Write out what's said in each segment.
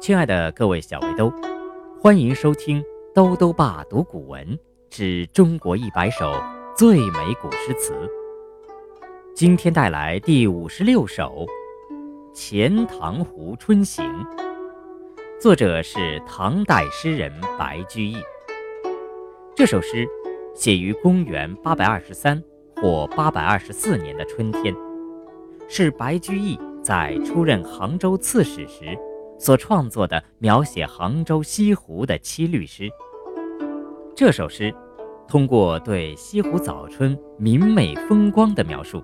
亲爱的各位小围兜，欢迎收听兜兜爸读古文之中国一百首最美古诗词。今天带来第五十六首《钱塘湖春行》，作者是唐代诗人白居易。这首诗写于公元八百二十三或八百二十四年的春天，是白居易在出任杭州刺史时。所创作的描写杭州西湖的七律诗。这首诗通过对西湖早春明媚风光的描述，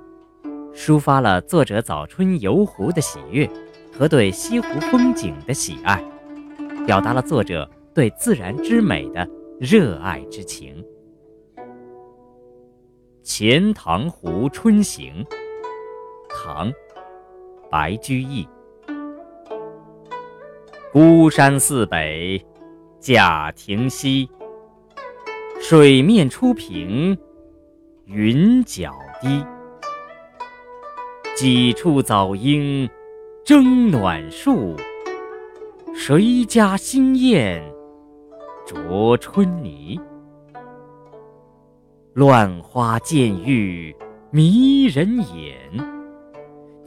抒发了作者早春游湖的喜悦和对西湖风景的喜爱，表达了作者对自然之美的热爱之情。《钱塘湖春行》，唐·白居易。孤山寺北贾亭西，水面初平云脚低。几处早莺争暖树，谁家新燕啄春泥？乱花渐欲迷人眼，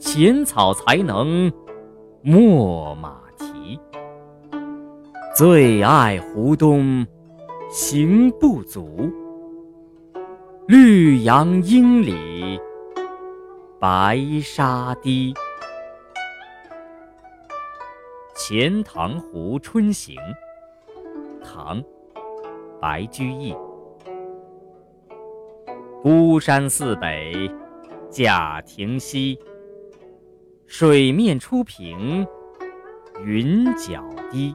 浅草才能没马。最爱湖东行不足，绿杨阴里白沙堤。《钱塘湖春行》唐·白居易。孤山寺北贾亭西，水面初平云脚低。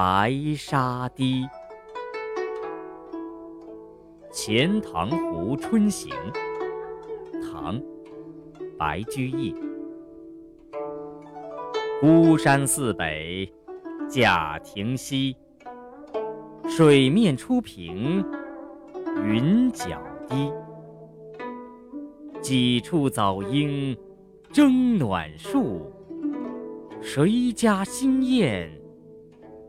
白沙堤，《钱塘湖春行》唐·白居易。孤山寺北贾亭西，水面初平云脚低。几处早莺争暖树，谁家新燕？